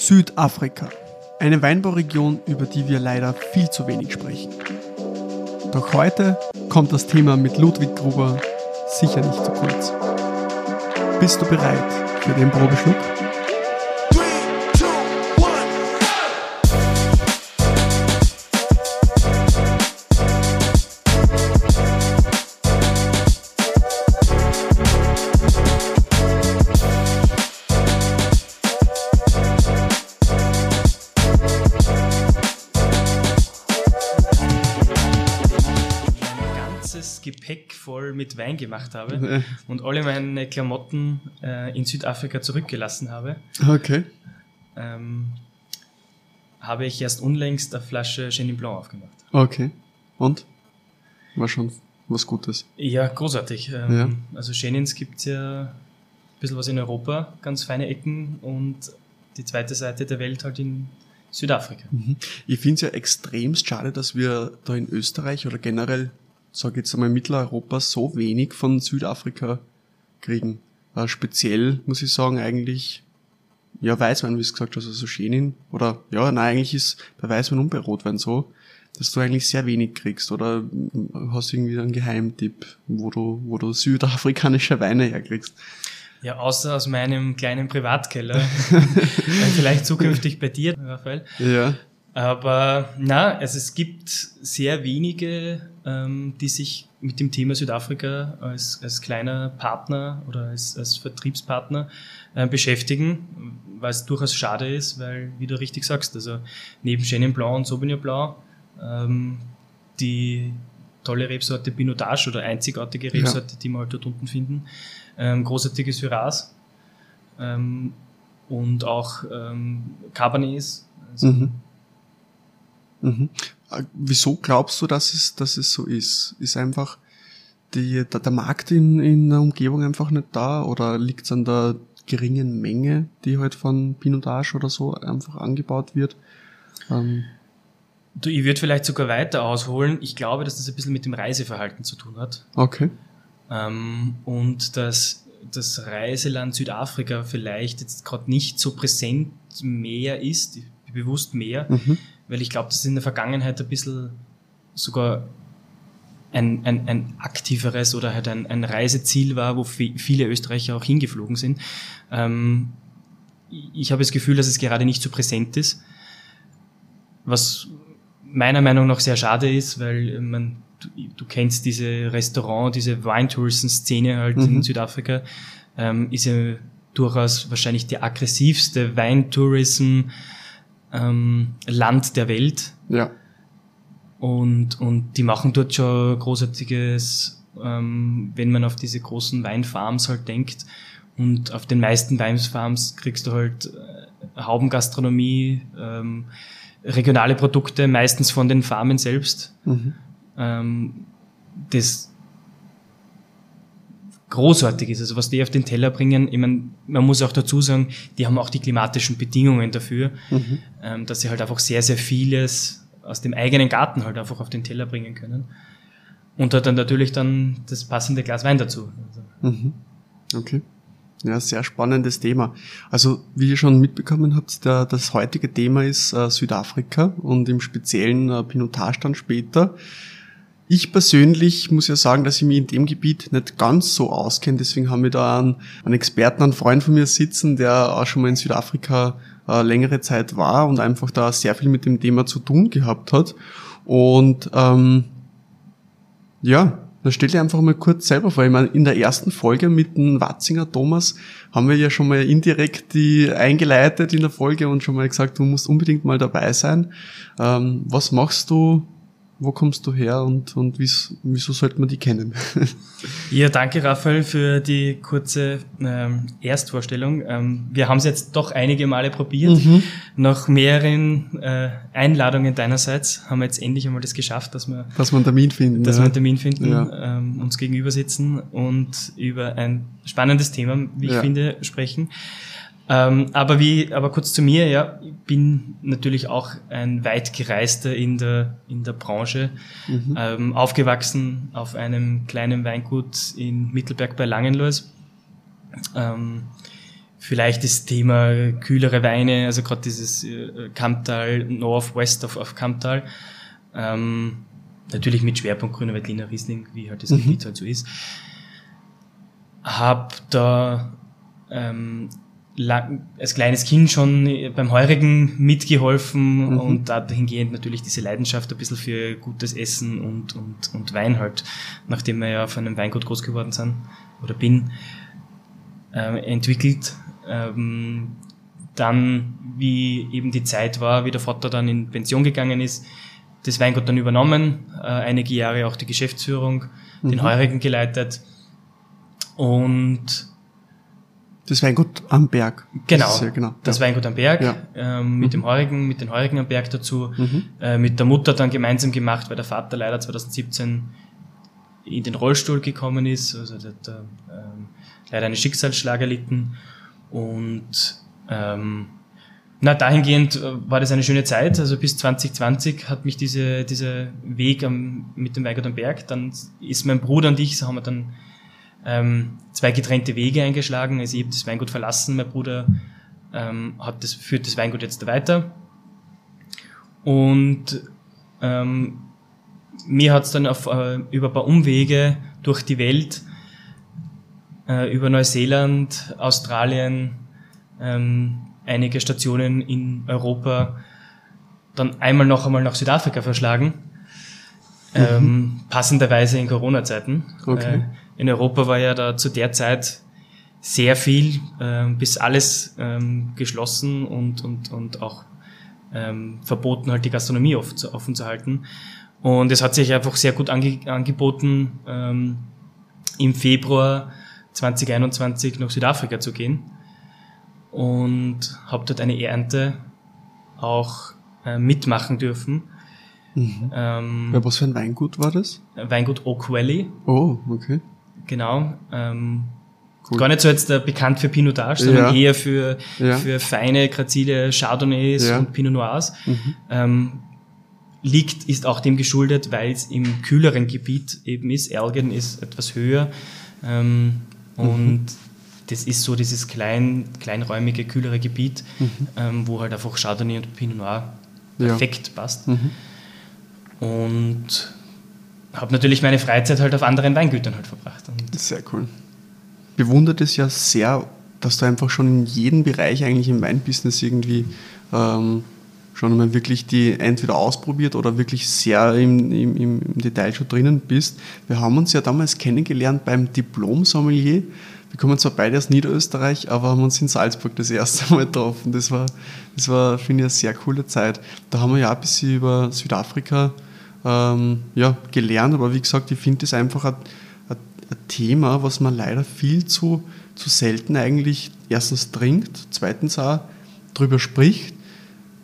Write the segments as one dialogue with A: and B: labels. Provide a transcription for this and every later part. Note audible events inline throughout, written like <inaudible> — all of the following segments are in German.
A: Südafrika. Eine Weinbauregion, über die wir leider viel zu wenig sprechen. Doch heute kommt das Thema mit Ludwig Gruber sicher nicht zu kurz. Bist du bereit für den Probeschluck?
B: Mit Wein gemacht habe und alle meine Klamotten äh, in Südafrika zurückgelassen habe.
A: Okay.
B: Ähm, habe ich erst unlängst eine Flasche Chenin Blanc aufgemacht.
A: Okay. Und? War schon was Gutes.
B: Ja, großartig. Ähm, ja. Also Chenins gibt es ja ein bisschen was in Europa, ganz feine Ecken und die zweite Seite der Welt halt in Südafrika.
A: Mhm. Ich finde es ja extremst schade, dass wir da in Österreich oder generell sage jetzt einmal Mitteleuropa, so wenig von Südafrika kriegen. Äh, speziell muss ich sagen, eigentlich, ja, Weißwein, wie du gesagt hast, also Schenin, oder, ja, nein, eigentlich ist bei Weißwein und bei Rotwein so, dass du eigentlich sehr wenig kriegst, oder hast du irgendwie einen Geheimtipp, wo du, wo du südafrikanische Weine herkriegst?
B: Ja, außer aus meinem kleinen Privatkeller. <laughs> Vielleicht zukünftig bei dir, Raphael.
A: Ja.
B: Aber na, also es gibt sehr wenige, ähm, die sich mit dem Thema Südafrika als, als kleiner Partner oder als, als Vertriebspartner äh, beschäftigen, weil es durchaus schade ist, weil, wie du richtig sagst, also neben Chenin Blanc und Sauvignon Blanc ähm, die tolle Rebsorte Pinotage oder einzigartige Rebsorte, ja. die wir halt dort unten finden, ähm, großartiges Shiraz ähm, und auch ähm, Cabernets. Also
A: mhm Mhm. Äh, wieso glaubst du, dass es, dass es so ist? Ist einfach die, der, der Markt in, in der Umgebung einfach nicht da oder liegt es an der geringen Menge, die halt von Pinotage oder so einfach angebaut wird? Ähm
B: du, ich würde vielleicht sogar weiter ausholen. Ich glaube, dass das ein bisschen mit dem Reiseverhalten zu tun hat.
A: Okay.
B: Ähm, und dass das Reiseland Südafrika vielleicht jetzt gerade nicht so präsent mehr ist, bewusst mehr, mhm weil ich glaube, dass es in der Vergangenheit ein bisschen sogar ein, ein, ein aktiveres oder halt ein, ein Reiseziel war, wo viele Österreicher auch hingeflogen sind. Ähm, ich habe das Gefühl, dass es gerade nicht so präsent ist, was meiner Meinung nach sehr schade ist, weil man, du, du kennst diese Restaurant, diese Weintourism-Szene halt mhm. in Südafrika, ähm, ist ja durchaus wahrscheinlich die aggressivste Weintourism ähm, Land der Welt.
A: Ja.
B: Und, und die machen dort schon großartiges, ähm, wenn man auf diese großen Weinfarms halt denkt. Und auf den meisten Weinfarms kriegst du halt äh, Haubengastronomie, ähm, regionale Produkte, meistens von den Farmen selbst. Mhm. Ähm, das großartig ist. Also was die auf den Teller bringen, ich meine, man muss auch dazu sagen, die haben auch die klimatischen Bedingungen dafür, mhm. ähm, dass sie halt einfach sehr, sehr vieles aus dem eigenen Garten halt einfach auf den Teller bringen können. Und dann natürlich dann das passende Glas Wein dazu.
A: Also. Mhm. Okay. Ja, sehr spannendes Thema. Also, wie ihr schon mitbekommen habt, der, das heutige Thema ist äh, Südafrika und im speziellen äh, Pinotage dann später. Ich persönlich muss ja sagen, dass ich mich in dem Gebiet nicht ganz so auskenne. Deswegen haben wir da einen, einen Experten, einen Freund von mir sitzen, der auch schon mal in Südafrika äh, längere Zeit war und einfach da sehr viel mit dem Thema zu tun gehabt hat. Und ähm, ja, dann stell dir einfach mal kurz selber vor. Ich meine, in der ersten Folge mit dem Watzinger Thomas haben wir ja schon mal indirekt die eingeleitet in der Folge und schon mal gesagt, du musst unbedingt mal dabei sein. Ähm, was machst du wo kommst du her und, und wieso sollte man die kennen? <laughs>
B: ja, danke Raphael für die kurze ähm, Erstvorstellung. Ähm, wir haben es jetzt doch einige Male probiert. Mhm. Nach mehreren äh, Einladungen deinerseits haben wir jetzt endlich einmal das geschafft, dass wir,
A: dass wir einen Termin finden,
B: dass ja. wir einen Termin finden, ja. ähm, uns gegenüber sitzen und über ein spannendes Thema, wie ich ja. finde, sprechen. Ähm, aber wie, aber kurz zu mir, ja, ich bin natürlich auch ein weit gereister in der, in der Branche, mhm. ähm, aufgewachsen auf einem kleinen Weingut in Mittelberg bei Langenlois. Ähm, vielleicht das Thema kühlere Weine, also gerade dieses äh, Kamptal, Northwest of, of Kamptal. Ähm, natürlich mit Schwerpunkt Grüner Veltliner Riesling, wie halt das mhm. Gebiet halt so ist. Hab da ähm, lang, als kleines Kind schon beim Heurigen mitgeholfen mhm. und dahingehend natürlich diese Leidenschaft ein bisschen für gutes Essen und, und, und Wein halt, nachdem wir ja auf einem Weingut groß geworden sind oder bin, äh, entwickelt. Ähm, dann, wie eben die Zeit war, wie der Vater dann in Pension gegangen ist, das Weingut dann übernommen, äh, einige Jahre auch die Geschäftsführung, mhm. den Heurigen geleitet und
A: das Weingut am Berg.
B: Genau, das, ja, genau. das ja. Weingut am Berg ja. ähm, mit mhm. dem Heurigen, mit den Heurigen am Berg dazu, mhm. äh, mit der Mutter dann gemeinsam gemacht, weil der Vater leider 2017 in den Rollstuhl gekommen ist, also der hat äh, leider einen Schicksalsschlag erlitten und ähm, na, dahingehend äh, war das eine schöne Zeit. Also bis 2020 hat mich diese, dieser Weg am, mit dem Weingut am Berg, dann ist mein Bruder und ich, so haben wir dann ähm, zwei getrennte Wege eingeschlagen. Also ich habe das Weingut verlassen, mein Bruder ähm, hat das, führt das Weingut jetzt weiter. Und ähm, mir hat es dann auf, äh, über ein paar Umwege durch die Welt, äh, über Neuseeland, Australien, ähm, einige Stationen in Europa dann einmal noch einmal nach Südafrika verschlagen. Mhm. Ähm, passenderweise in Corona-Zeiten. Okay. Äh, in Europa war ja da zu der Zeit sehr viel, äh, bis alles ähm, geschlossen und, und, und auch ähm, verboten, halt die Gastronomie offen zu, offen zu halten. Und es hat sich einfach sehr gut ange angeboten, ähm, im Februar 2021 nach Südafrika zu gehen und habe dort eine Ernte auch äh, mitmachen dürfen.
A: Mhm. Ähm, ja, was für ein Weingut war das?
B: Weingut Oak Valley.
A: Oh, okay.
B: Genau. Ähm, cool. Gar nicht so jetzt äh, bekannt für Pinotage, sondern ja. eher für, ja. für feine, grazile Chardonnays ja. und Pinot Noirs. Mhm. Ähm, liegt, ist auch dem geschuldet, weil es im kühleren Gebiet eben ist. Elgin ist etwas höher. Ähm, und mhm das ist so dieses klein, kleinräumige, kühlere Gebiet, mhm. ähm, wo halt einfach Chardonnay und Pinot Noir perfekt passt. Mhm. Und habe natürlich meine Freizeit halt auf anderen Weingütern halt verbracht.
A: Sehr cool. Bewundert es ja sehr, dass du einfach schon in jedem Bereich eigentlich im Weinbusiness irgendwie ähm, schon mal wirklich die entweder ausprobiert oder wirklich sehr im, im, im Detail schon drinnen bist. Wir haben uns ja damals kennengelernt beim Diplom-Sommelier wir kommen zwar beide aus Niederösterreich, aber haben uns in Salzburg das erste <laughs> Mal getroffen. Das war, das war finde ich, eine sehr coole Zeit. Da haben wir ja ein bisschen über Südafrika ähm, ja, gelernt, aber wie gesagt, ich finde das einfach ein, ein, ein, Thema, was man leider viel zu, zu selten eigentlich erstens trinkt, zweitens auch drüber spricht.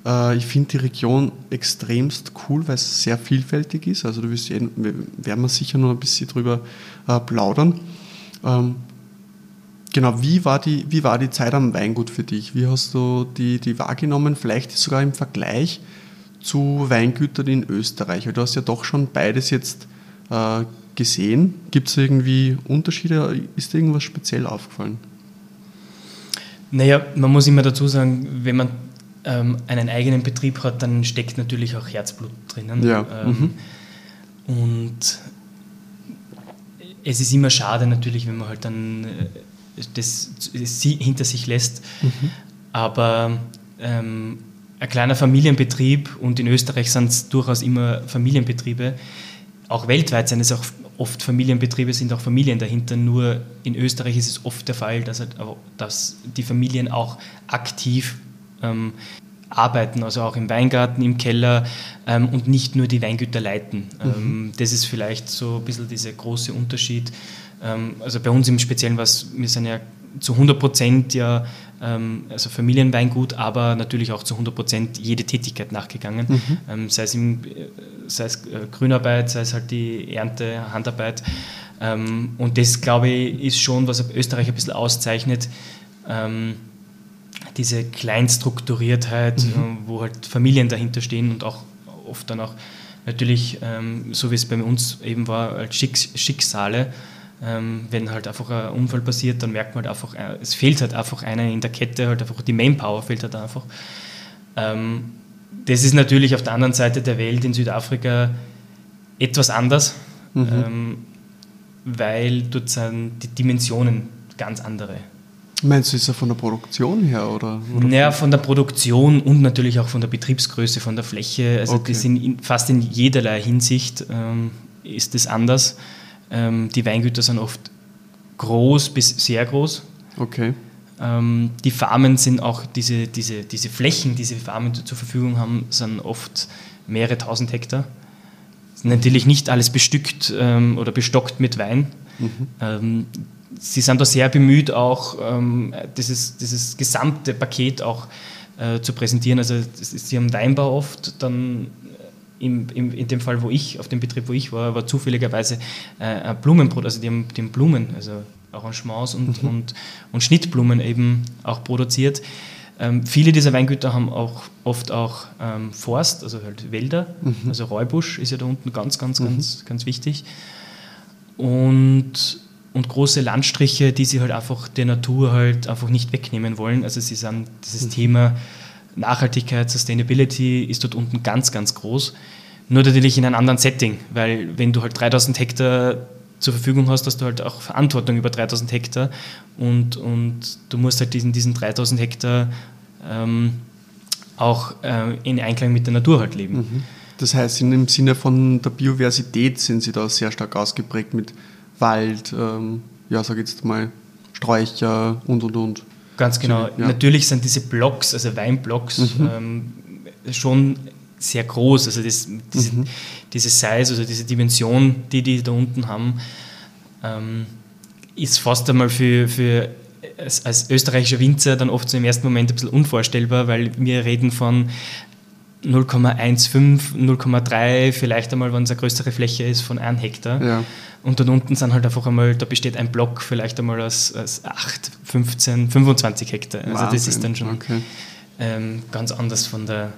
A: Äh, ich finde die Region extremst cool, weil es sehr vielfältig ist. Also du wirst, werden wir sicher noch ein bisschen drüber äh, plaudern. Ähm, Genau, wie war, die, wie war die Zeit am Weingut für dich? Wie hast du die, die wahrgenommen? Vielleicht sogar im Vergleich zu Weingütern in Österreich. Weil du hast ja doch schon beides jetzt äh, gesehen. Gibt es irgendwie Unterschiede? Ist dir irgendwas speziell aufgefallen?
B: Naja, man muss immer dazu sagen, wenn man ähm, einen eigenen Betrieb hat, dann steckt natürlich auch Herzblut drinnen. Ja. Ähm, mhm. Und es ist immer schade natürlich, wenn man halt dann äh, das, das hinter sich lässt. Mhm. Aber ähm, ein kleiner Familienbetrieb und in Österreich sind es durchaus immer Familienbetriebe. Auch weltweit sind es auch oft Familienbetriebe, sind auch Familien dahinter. Nur in Österreich ist es oft der Fall, dass, halt, dass die Familien auch aktiv ähm, arbeiten, also auch im Weingarten, im Keller ähm, und nicht nur die Weingüter leiten. Mhm. Ähm, das ist vielleicht so ein bisschen dieser große Unterschied. Ähm, also bei uns im Speziellen was, wir sind ja zu 100 Prozent ja also Familienweingut, aber natürlich auch zu 100 Prozent jede Tätigkeit nachgegangen, mhm. ähm, sei es, im, äh, sei es äh, Grünarbeit, sei es halt die Ernte, Handarbeit. Ähm, und das, glaube ich, ist schon, was Österreich ein bisschen auszeichnet, ähm, diese Kleinstrukturiertheit, mhm. Äh, wo halt Familien dahinter stehen und auch oft dann auch natürlich, ähm, so wie es bei uns eben war, als Schicks Schicksale Ähm, wenn halt einfach ein Unfall passiert, dann merkt man halt einfach, äh, es fehlt halt einfach einer in der Kette, halt einfach die Manpower fehlt halt einfach. Ähm, das ist natürlich auf der anderen Seite der Welt in Südafrika etwas anders, mhm. ähm, weil dort sind die Dimensionen ganz andere.
A: Meinst du, ist er von der Produktion her oder? oder
B: naja, von der Produktion und natürlich auch von der Betriebsgröße, von der Fläche. Also okay. das in, fast in jederlei Hinsicht ähm, ist es anders. Ähm, die Weingüter sind oft groß bis sehr groß.
A: Okay.
B: Ähm, die Farmen sind auch, diese, diese, diese Flächen, die diese Farmen zur Verfügung haben, sind oft mehrere tausend Hektar. Sind natürlich nicht alles bestückt ähm, oder bestockt mit Wein. Mhm. Ähm, sie sind da sehr bemüht, auch ähm, dieses, dieses gesamte Paket auch äh, zu präsentieren. Also ist, sie haben Weinbau oft, dann im, im, in dem Fall, wo ich, auf dem Betrieb, wo ich war, war zufälligerweise äh, Blumenbrot, also die haben, die haben Blumen, also Arrangements und, mhm. und, und Schnittblumen eben auch produziert. Ähm, viele dieser Weingüter haben auch oft auch ähm, Forst, also halt Wälder, mhm. also Räubusch ist ja da unten ganz, ganz, mhm. ganz, ganz wichtig. Und, und große Landstriche, die sie halt einfach der Natur halt einfach nicht wegnehmen wollen. Also sie sind dieses mhm. Thema Nachhaltigkeit, Sustainability ist dort unten ganz, ganz groß. Nur natürlich in einem anderen Setting, weil wenn du halt 3000 Hektar zur Verfügung hast, hast du halt auch Verantwortung über 3000 Hektar und, und du musst halt diesen, diesen 3000 Hektar ähm, auch äh, in Einklang mit der Natur halt leben. Mhm.
A: Das heißt, im Sinne von der Biodiversität sind Sie da sehr stark ausgeprägt mit Wald, ähm, ja, sag jetzt mal Sträucher und und und.
B: Ganz genau. Ja. Natürlich sind diese Blocks, also Weinblocks, mhm. ähm, schon sehr groß. Also das, diese, mhm. diese Size, also diese Dimension, die die da unten haben, ähm, ist fast einmal für, für als, als, österreichischer Winzer dann oft so im ersten Moment ein bisschen unvorstellbar, weil wir reden von 0,15, 0,3, vielleicht einmal, wenn es eine größere Fläche ist, von 1 Hektar. Ja. Und dann unten sind halt einfach einmal, da besteht ein Block vielleicht einmal aus, aus 8, 15, 25 Hektar. Also Wahnsinn. das ist dann schon okay. ähm, ganz anders von der,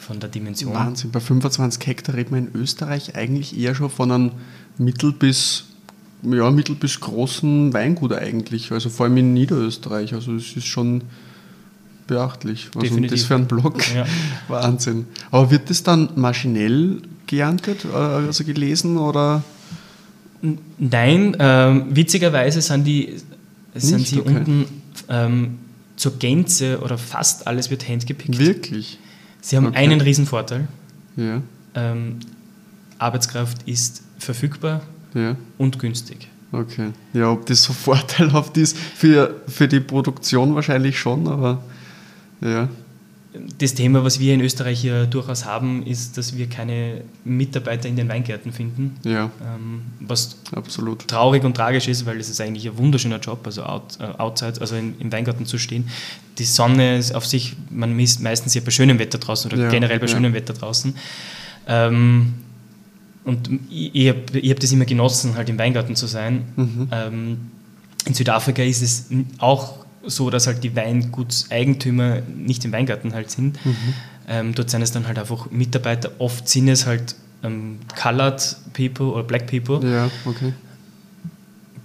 B: von der Dimension.
A: Wahnsinn, bei 25 Hektar redet man in Österreich eigentlich eher schon von einem mittel- bis, ja, mittel- bis großen Weingut eigentlich, also vor allem in Niederösterreich. Also es ist schon beachtlich. Was Definitiv. das für ein Block? <laughs> Ja. Wahnsinn. Aber wird das dann maschinell geerntet, äh, also gelesen oder?
B: Nein, ähm, witzigerweise sind die sind Nicht, sie okay. unten ähm, zur Gänze oder fast alles wird handgepickt.
A: Wirklich?
B: Sie haben okay. einen riesen Vorteil. Ja. Ähm, Arbeitskraft ist verfügbar ja. und günstig.
A: Okay. Ja, ob das so <laughs> vorteilhaft ist für, für die Produktion wahrscheinlich schon, aber ja.
B: Das Thema, was wir in Österreich ja durchaus haben, ist, dass wir keine Mitarbeiter in den Weingärten finden.
A: Ja.
B: Ähm, was
A: Absolut.
B: traurig und tragisch ist, weil es ist eigentlich ein wunderschöner Job, also out, äh, outside, also in, im Weingarten zu stehen. Die Sonne ist auf sich, man ist meistens ja bei schönem Wetter draußen oder ja, generell bei ja. schönem Wetter draußen. Ähm, und ich, ich habe hab das immer genossen, halt im Weingarten zu sein. Mhm. Ähm, in Südafrika ist es auch so, dass halt die Weingutseigentümer nicht im Weingarten halt sind. Mhm. Ähm, dort sind es dann halt einfach Mitarbeiter. Oft sind es halt ähm, Colored People oder Black People.
A: Ja, okay.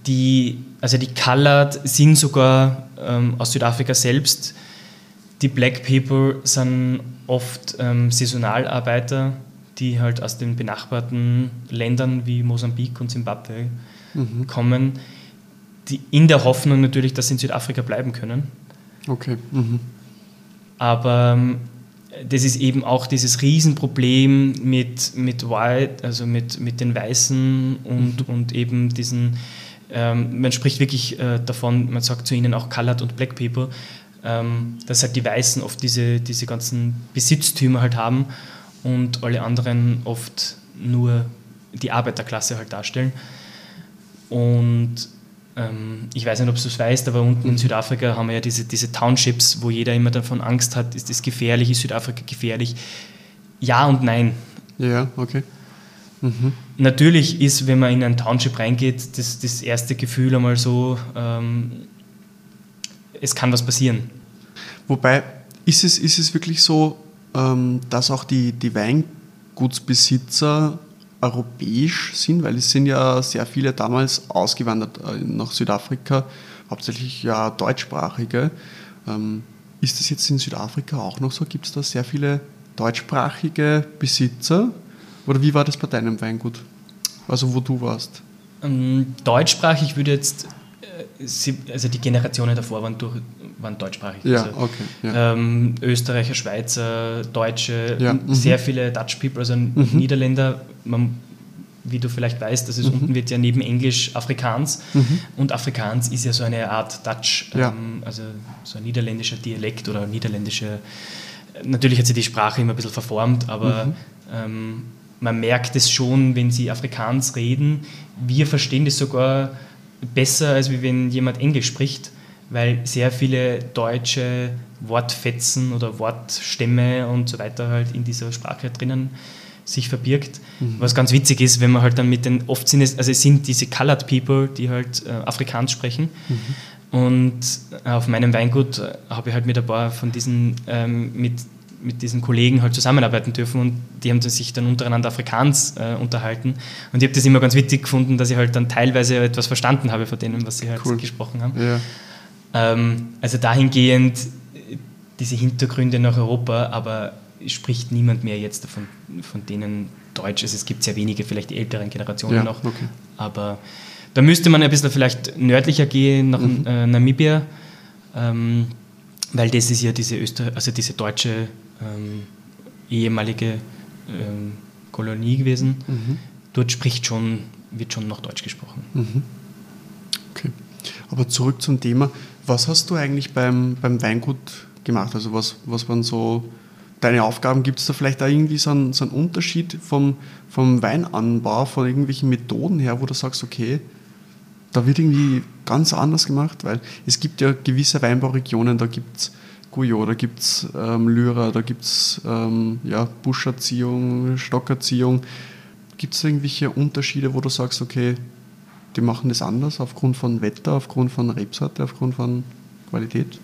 B: Die, also die Colored sind sogar ähm, aus Südafrika selbst. Die Black People sind oft ähm, Saisonalarbeiter, die halt aus den benachbarten Ländern wie Mosambik und Zimbabwe mhm. kommen die, in der Hoffnung natürlich, dass sie in Südafrika bleiben können.
A: Okay. Mhm.
B: Aber ähm, das ist eben auch dieses Riesenproblem mit, mit White, also mit, mit den Weißen und, mhm. und eben diesen, ähm, man spricht wirklich äh, davon, man sagt zu ihnen auch Colored und Black People, ähm, dass halt die Weißen oft diese, diese ganzen Besitztümer halt haben und alle anderen oft nur die Arbeiterklasse halt darstellen. Und ich weiß nicht, ob du es weißt, aber unten in Südafrika haben wir ja diese, diese Townships, wo jeder immer davon Angst hat, ist das gefährlich, ist Südafrika gefährlich? Ja und nein.
A: Ja, okay.
B: Mhm. Natürlich ist, wenn man in ein Township reingeht, das, das erste Gefühl einmal so, ähm, es kann was passieren.
A: Wobei, ist es, ist es wirklich so, ähm, dass auch die, die Weingutsbesitzer europäisch sind, weil es sind ja sehr viele damals ausgewandert äh, nach Südafrika, hauptsächlich ja deutschsprachige. Ähm, ist das jetzt in Südafrika auch noch so? Gibt es da sehr viele deutschsprachige Besitzer? Oder wie war das bei deinem Weingut? Also wo du warst?
B: Ähm, deutschsprachig würde jetzt, äh, also die Generationen davor waren, durch, waren deutschsprachig.
A: Ja,
B: also,
A: okay. Ja.
B: Ähm, Österreicher, Schweizer, Deutsche,
A: Ja, mhm.
B: sehr viele Dutch People, also Niederländer. Man, wie du vielleicht weißt, das ist
A: Mhm.
B: unten wird ja neben Englisch Afrikaans und Afrikaans ist ja so eine Art Dutch,
A: Ja.
B: ähm, also so ein niederländischer Dialekt oder niederländische. Natürlich hat sich die Sprache immer ein bisschen verformt, aber ähm, man merkt es schon, wenn sie Afrikaans reden. Wir verstehen das sogar besser, als wenn jemand Englisch spricht, weil sehr viele deutsche Wortfetzen oder Wortstämme und so weiter halt in dieser Sprache drinnen sich verbirgt. Was ganz witzig ist, wenn man halt dann mit den, oft sind es, also es sind diese Colored People, die halt äh, Afrikaans sprechen. Und äh, auf meinem Weingut äh, habe ich halt mit ein paar von diesen, ähm, mit, mit diesen Kollegen halt zusammenarbeiten dürfen und die haben sich dann untereinander Afrikaans äh, unterhalten. Und ich habe das immer ganz witzig gefunden, dass ich halt dann teilweise etwas verstanden habe von denen, was sie halt
A: Cool.
B: gesprochen haben.
A: Ja.
B: Ähm, also dahingehend äh, diese Hintergründe nach Europa, aber spricht niemand mehr jetzt davon, von denen Deutsch. Also es gibt sehr wenige, vielleicht die älteren Generationen
A: Ja,
B: noch.
A: okay.
B: Aber da müsste man ein bisschen vielleicht nördlicher gehen, nach
A: Mhm.
B: äh, Namibia, ähm, weil das ist ja diese, Öster also diese deutsche ähm, ehemalige ähm, Kolonie gewesen.
A: Mhm.
B: Dort spricht schon, wird schon noch Deutsch gesprochen.
A: Okay. Aber zurück zum Thema. Was hast du eigentlich beim, beim Weingut gemacht? Also was, was waren so deine Aufgaben? Gibt es da vielleicht auch irgendwie so einen, so einen Unterschied vom, vom Weinanbau, von irgendwelchen Methoden her, wo du sagst, okay, da wird irgendwie ganz anders gemacht? Weil es gibt ja gewisse Weinbauregionen, da gibt es Guyot, da gibt es ähm, Lyra, da gibt es ähm, ja, Buscherziehung, Stockerziehung. Gibt es irgendwelche Unterschiede, wo du sagst, okay, die machen das anders aufgrund von Wetter, aufgrund von Rebsorte, aufgrund von Qualität?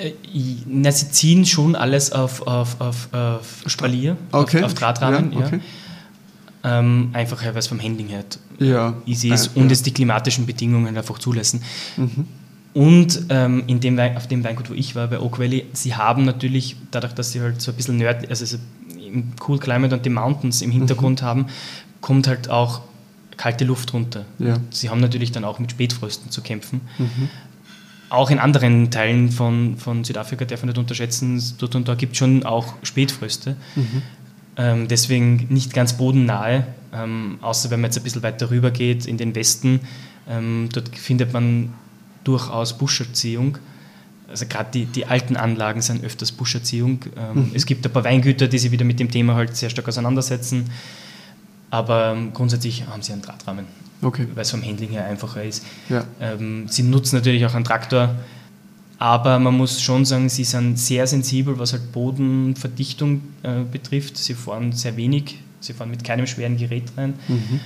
B: Äh, Na, sie ziehen schon alles auf, auf, auf, auf Spalier,
A: Okay.
B: auf, auf Drahtrahmen.
A: Ja,
B: Ja,
A: okay.
B: Ähm, einfach weil es vom Handling her
A: Ja.
B: easy ist und
A: ja.
B: es die klimatischen Bedingungen einfach zulassen.
A: Mhm.
B: Und ähm, in dem Wein, auf dem Weingut, wo ich war, bei Oak Valley, sie haben natürlich, dadurch, dass sie halt so ein bisschen nördlich, also so im Cool Climate und die Mountains im Hintergrund haben, kommt halt auch kalte Luft runter.
A: Ja.
B: Sie haben natürlich dann auch mit Spätfrösten zu kämpfen.
A: Mhm.
B: Auch in anderen Teilen von, von Südafrika darf man nicht unterschätzen, dort und da gibt es schon auch Spätfröste.
A: Mhm.
B: Ähm, deswegen nicht ganz bodennahe, ähm, außer wenn man jetzt ein bisschen weiter rüber geht in den Westen. Ähm, dort findet man durchaus Buscherziehung. Also gerade die, die alten Anlagen sind öfters Buscherziehung. Ähm, Es gibt ein paar Weingüter, die sich wieder mit dem Thema halt sehr stark auseinandersetzen. Aber ähm, grundsätzlich haben sie einen Drahtrahmen,
A: Okay.
B: weil es vom Handling her einfacher ist.
A: Ja.
B: Ähm, sie nutzen natürlich auch einen Traktor, aber man muss schon sagen, sie sind sehr sensibel, was halt Bodenverdichtung äh, betrifft. Sie fahren sehr wenig, sie fahren mit keinem schweren Gerät rein.
A: Mhm.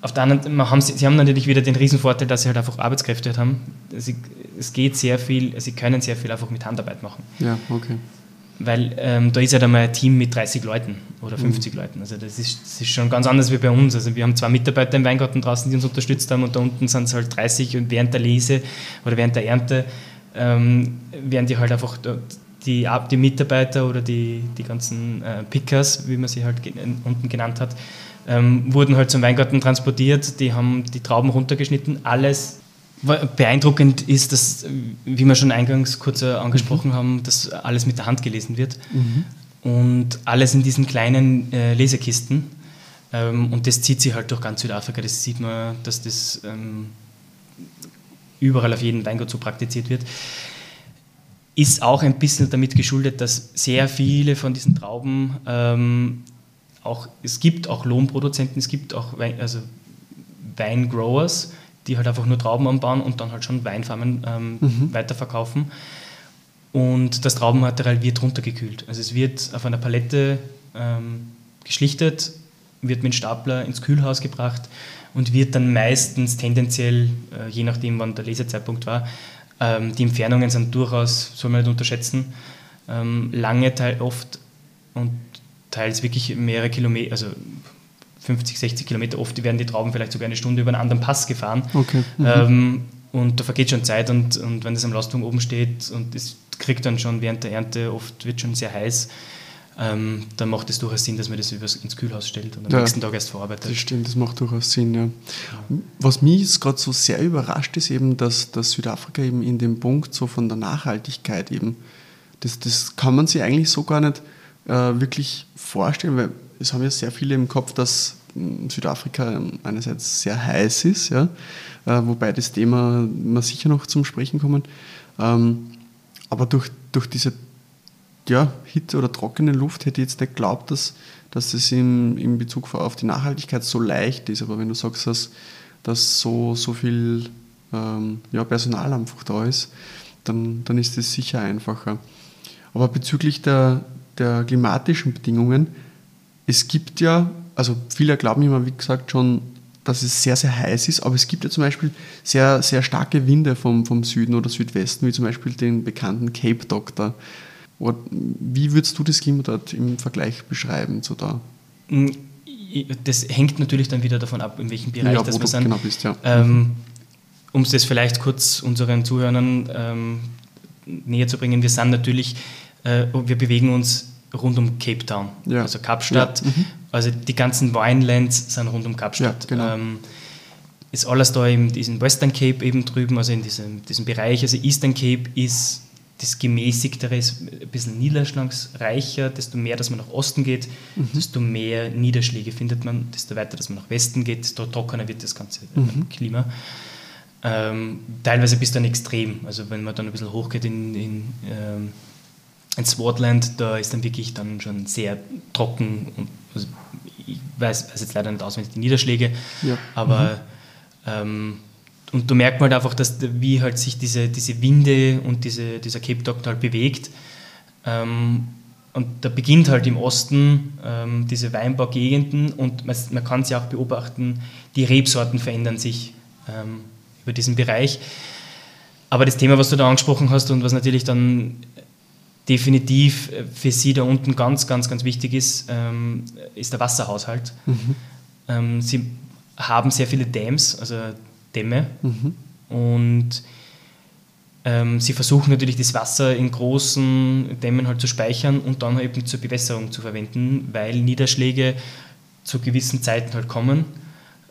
B: Auf der anderen haben, sie, sie haben natürlich wieder den Riesenvorteil, dass sie halt einfach Arbeitskräfte halt haben. Sie, es geht sehr viel, sie können sehr viel einfach mit Handarbeit machen.
A: Ja, okay.
B: Weil ähm, da ist ja dann mal ein Team mit 30 Leuten oder 50 Leuten. Also das ist, das ist schon ganz anders wie bei uns. Also wir haben zwei Mitarbeiter im Weingarten draußen, die uns unterstützt haben und da unten sind es halt 30 und während der Lese oder während der Ernte ähm, werden die halt einfach die, Ab- die Mitarbeiter oder die, die ganzen äh, Pickers, wie man sie halt gen- unten genannt hat, ähm, wurden halt zum Weingarten transportiert, die haben die Trauben runtergeschnitten, alles Beeindruckend ist, dass, wie wir schon eingangs kurz äh, angesprochen haben, dass alles mit der Hand gelesen wird. Und alles in diesen kleinen äh, Lesekisten. Ähm, und das zieht sich halt durch ganz Südafrika. Das sieht man, dass das ähm, überall auf jedem Weingut so praktiziert wird. Ist auch ein bisschen damit geschuldet, dass sehr viele von diesen Trauben ähm, auch, es gibt auch Lohnproduzenten, es gibt auch Wein, also Weingrowers, die halt einfach nur Trauben anbauen und dann halt schon Weinfarmen ähm, weiterverkaufen. Und das Traubenmaterial wird runtergekühlt. Also es wird auf einer Palette ähm, geschlichtet, wird mit Stapler ins Kühlhaus gebracht und wird dann meistens tendenziell, äh, je nachdem wann der Lesezeitpunkt war, ähm, die Entfernungen sind durchaus, soll man nicht unterschätzen, ähm, lange Teil oft und teils wirklich mehrere Kilometer, also 50, 60 Kilometer, oft werden die Trauben vielleicht sogar eine Stunde über einen anderen Pass gefahren. Okay. Mhm. Ähm, und da vergeht schon Zeit und, und wenn das am Lastwagen oben steht und es kriegt dann schon während der Ernte, oft wird schon sehr heiß, ähm, dann macht es durchaus Sinn, dass man das ins Kühlhaus stellt und am ja, nächsten Tag erst verarbeitet.
A: Das stimmt, das macht durchaus Sinn, ja. ja. Was mich gerade so sehr überrascht, ist eben, dass, dass Südafrika eben in dem Punkt so von der Nachhaltigkeit eben, das, das kann man sich eigentlich so gar nicht äh, wirklich vorstellen, weil es haben ja sehr viele im Kopf, dass hm, Südafrika einerseits sehr heiß ist, ja, äh, wobei das Thema wir sicher noch zum Sprechen kommen. Ähm, aber durch, durch diese ja, Hitze oder trockene Luft hätte ich jetzt nicht geglaubt, dass, dass es in, in Bezug auf die Nachhaltigkeit so leicht ist. Aber wenn du sagst, dass, dass so, so viel ähm, ja, Personal einfach da ist, dann, dann ist es sicher einfacher. Aber bezüglich der, der klimatischen Bedingungen, es gibt ja, also viele glauben immer, wie gesagt, schon, dass es sehr, sehr heiß ist, aber es gibt ja zum Beispiel sehr, sehr starke Winde vom, vom Süden oder Südwesten, wie zum Beispiel den bekannten Cape Doctor. Wie würdest du das Klima dort im Vergleich beschreiben zu da?
B: Mm, das hängt natürlich dann wieder davon ab, in welchem Bereich ja, das wir sind. Genau bist, ja. ähm, um es das vielleicht kurz unseren Zuhörern ähm, näher zu bringen, wir sind natürlich, äh, wir bewegen uns rund um Cape Town, ja. also Kapstadt. Ja. Mhm. Also die ganzen Winelands sind rund um Kapstadt. Ja, genau. ähm, ist alles da in diesem Western Cape eben drüben, also in diesem, diesem Bereich. Also Eastern Cape ist das gemäßigtere ist ein bisschen niederschlagsreicher, desto mehr, dass man nach Osten geht, mhm. desto mehr Niederschläge findet man, desto weiter, dass man nach Westen geht, desto trockener wird das ganze mhm. Klima. Ähm, teilweise bis dann extrem, also wenn man dann ein bisschen hochgeht in, in, ähm, in Swartland, da ist dann wirklich dann schon sehr trocken und also ich weiß, weiß, jetzt leider nicht auswendig die Niederschläge, ja. aber mhm. ähm, und da merkt man halt einfach, dass wie halt sich diese, diese Winde und diese, dieser Cape Doctor halt bewegt. Ähm, und da beginnt halt im Osten ähm, diese Weinbaugegenden und man, man kann sie auch beobachten, die Rebsorten verändern sich ähm, über diesen Bereich. Aber das Thema, was du da angesprochen hast und was natürlich dann definitiv für Sie da unten ganz, ganz, ganz wichtig ist, ähm, ist der Wasserhaushalt. Mhm. Ähm, sie haben sehr viele Dams, also Dämme. Mhm. Und ähm, sie versuchen natürlich das Wasser in großen Dämmen halt zu speichern und dann eben zur Bewässerung zu verwenden, weil Niederschläge zu gewissen Zeiten halt kommen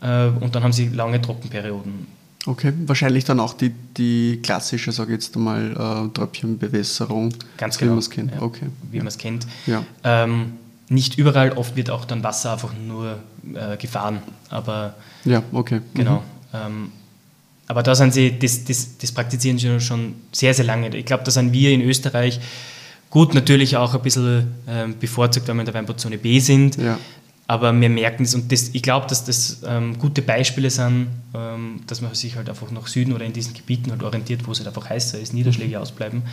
B: äh, und dann haben sie lange Trockenperioden.
A: Okay, wahrscheinlich dann auch die, die klassische, sage ich jetzt einmal, äh, Tröpfchenbewässerung.
B: Ganz genau. Wie man es kennt. Ja, okay. Wie man es kennt. Ja. Ähm, nicht überall, oft wird auch dann Wasser einfach nur äh, gefahren, aber
A: ja, okay.
B: Genau. Mhm. Ähm, aber da sind sie, das, das, das praktizieren sie schon sehr, sehr lange. Ich glaube, da sind wir in Österreich gut natürlich auch ein bisschen ähm, bevorzugt, wenn wir in der Weinbauzone B sind. Ja. Aber wir merken es und das, ich glaube, dass das ähm, gute Beispiele sind, ähm, dass man sich halt einfach nach Süden oder in diesen Gebieten halt orientiert, wo es halt einfach heißer ist, Niederschläge mhm. ausbleiben,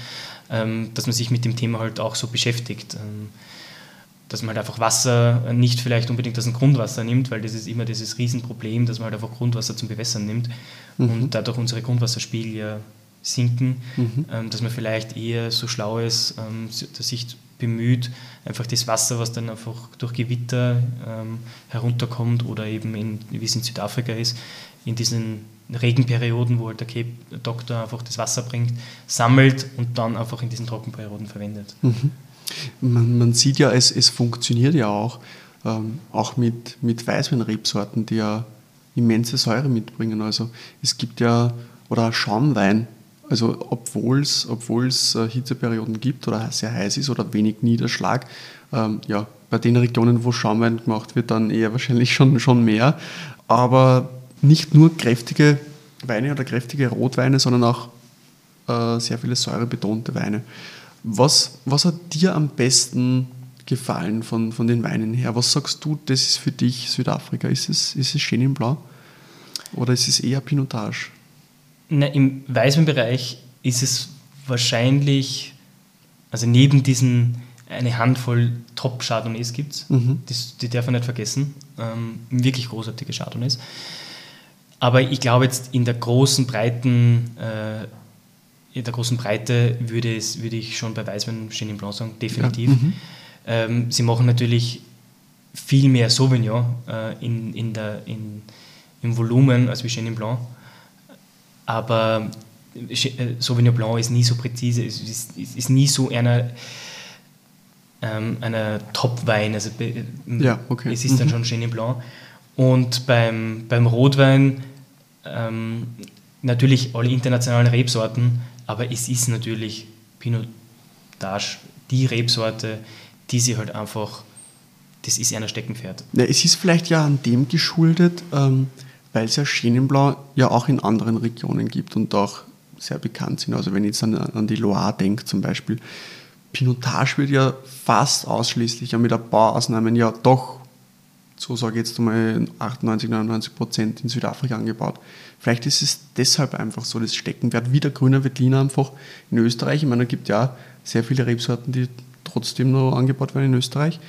B: ähm, dass man sich mit dem Thema halt auch so beschäftigt. Ähm, dass man halt einfach Wasser nicht vielleicht unbedingt aus dem Grundwasser nimmt, weil das ist immer dieses Riesenproblem, dass man halt einfach Grundwasser zum Bewässern nimmt mhm. und dadurch unsere Grundwasserspiegel ja sinken, mhm. ähm, dass man vielleicht eher so schlau ist, ähm, sich bemüht, einfach das Wasser, was dann einfach durch Gewitter ähm, herunterkommt oder eben, in, wie es in Südafrika ist, in diesen Regenperioden, wo halt der Cape Doktor einfach das Wasser bringt, sammelt und dann einfach in diesen Trockenperioden verwendet.
A: Mhm. Man, man, sieht ja, es, es funktioniert ja auch, ähm, auch mit, mit Weißweinrebsorten, die ja immense Säure mitbringen. Also es gibt ja, oder Schaumwein, also obwohl es äh, Hitzeperioden gibt oder sehr heiß ist oder wenig Niederschlag, ähm, ja, bei den Regionen, wo Schaumwein gemacht wird, dann eher wahrscheinlich schon, schon mehr. Aber nicht nur kräftige Weine oder kräftige Rotweine, sondern auch äh, sehr viele säurebetonte Weine. Was, was hat dir am besten gefallen von, von den Weinen her? Was sagst du, das ist für dich Südafrika? Ist es, ist es Chenin Blanc oder ist es eher Pinotage?
B: Na, Im Weißweinbereich ist es wahrscheinlich, also neben diesen eine Handvoll Top-Chardonnays gibt es, mhm. die darf man nicht vergessen, ähm, wirklich großartige Chardonnays. Aber ich glaube jetzt in der großen, breiten äh, in der großen Breite würde, es, würde ich schon bei Weißwein Chenin Blanc sagen, definitiv. Ja. Mhm. Ähm, sie machen natürlich viel mehr Sauvignon äh, in, in der, in, im Volumen als wie Chenin Blanc. Aber äh, Sauvignon Blanc ist nie so präzise, ist, ist, ist nie so einer, ähm, einer Top-Wein. Also,
A: ja, okay.
B: Es ist dann mhm. schon Chenin Blanc. Und beim, beim Rotwein ähm, natürlich alle internationalen Rebsorten, aber es ist natürlich Pinot Pinotage die Rebsorte, die sie halt einfach, das ist einer Steckenpferd.
A: Ja, es ist vielleicht ja an dem geschuldet, ähm, weil es ja Chenin ja auch in anderen Regionen gibt und auch sehr bekannt sind. Also wenn ich jetzt an, an die Loire denke zum Beispiel, Pinotage wird ja fast ausschließlich, ja mit ein paar Ausnahmen ja doch, so sage ich jetzt einmal 98, 99 Prozent in Südafrika angebaut. Vielleicht ist es deshalb einfach so das Steckenwert, wie der grüne Veltliner einfach in Österreich. Ich meine, es gibt ja sehr viele Rebsorten, die trotzdem noch angebaut werden in Österreich.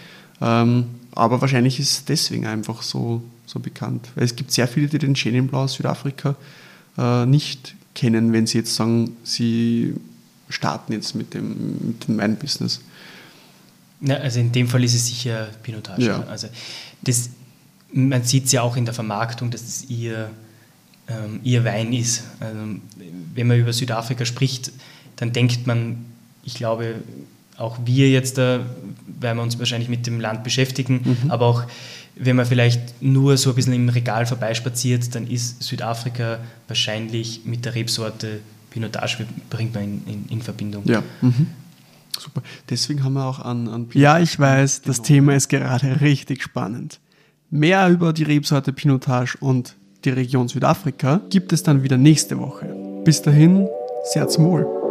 A: Ähm, aber wahrscheinlich ist es deswegen einfach so, so bekannt. Weil es gibt sehr viele, die den Blanc aus Südafrika äh, nicht kennen, wenn sie jetzt sagen, sie starten jetzt mit dem, mit dem Weinbusiness.
B: Ja, also in dem Fall ist es sicher Pinotage. Ja. Also das, man sieht es ja auch in der Vermarktung, dass es ihr, ähm, ihr Wein ist. Also wenn man über Südafrika spricht, dann denkt man, ich glaube, auch wir jetzt, da, weil wir uns wahrscheinlich mit dem Land beschäftigen, mhm. aber auch wenn man vielleicht nur so ein bisschen im Regal vorbeispaziert, dann ist Südafrika wahrscheinlich mit der Rebsorte Pinotage bringt man in, in, in Verbindung.
A: Ja. Mhm. Super. Deswegen haben wir auch an, an
C: Pinot Ja, ich weiß, das Thema ist gerade richtig spannend. Mehr über die Rebsorte Pinotage und die Region Südafrika gibt es dann wieder nächste Woche. Bis dahin, sehr zum Wohl.